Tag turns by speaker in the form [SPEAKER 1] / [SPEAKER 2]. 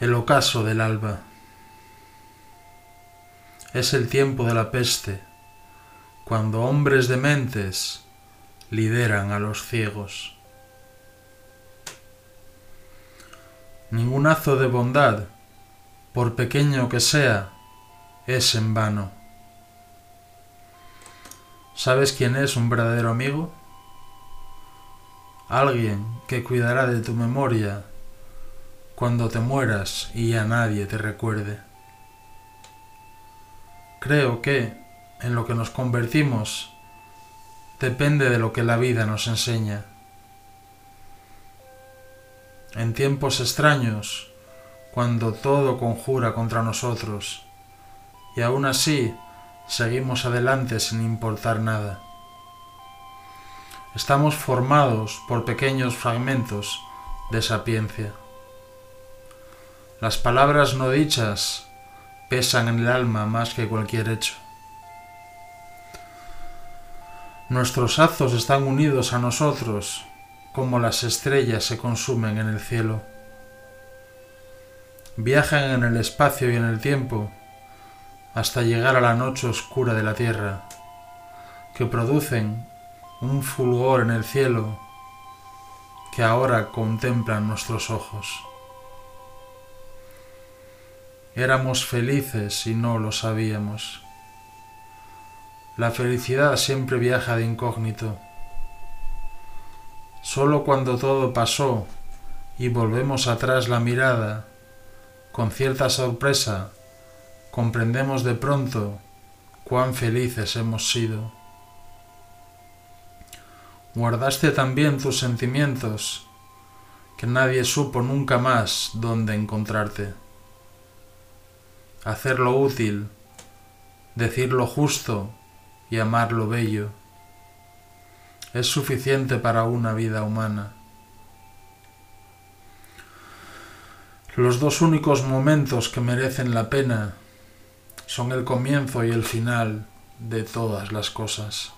[SPEAKER 1] El ocaso del alba. Es el tiempo de la peste, cuando hombres dementes lideran a los ciegos. Ningún azo de bondad, por pequeño que sea, es en vano. ¿Sabes quién es un verdadero amigo? Alguien que cuidará de tu memoria cuando te mueras y ya nadie te recuerde. Creo que en lo que nos convertimos depende de lo que la vida nos enseña. En tiempos extraños, cuando todo conjura contra nosotros, y aún así seguimos adelante sin importar nada. Estamos formados por pequeños fragmentos de sapiencia. Las palabras no dichas pesan en el alma más que cualquier hecho. Nuestros azos están unidos a nosotros como las estrellas se consumen en el cielo. Viajan en el espacio y en el tiempo hasta llegar a la noche oscura de la tierra, que producen un fulgor en el cielo que ahora contemplan nuestros ojos. Éramos felices y no lo sabíamos. La felicidad siempre viaja de incógnito. Solo cuando todo pasó y volvemos atrás la mirada, con cierta sorpresa, comprendemos de pronto cuán felices hemos sido. Guardaste también tus sentimientos, que nadie supo nunca más dónde encontrarte hacer lo útil, decir lo justo y amar lo bello. Es suficiente para una vida humana. Los dos únicos momentos que merecen la pena son el comienzo y el final de todas las cosas.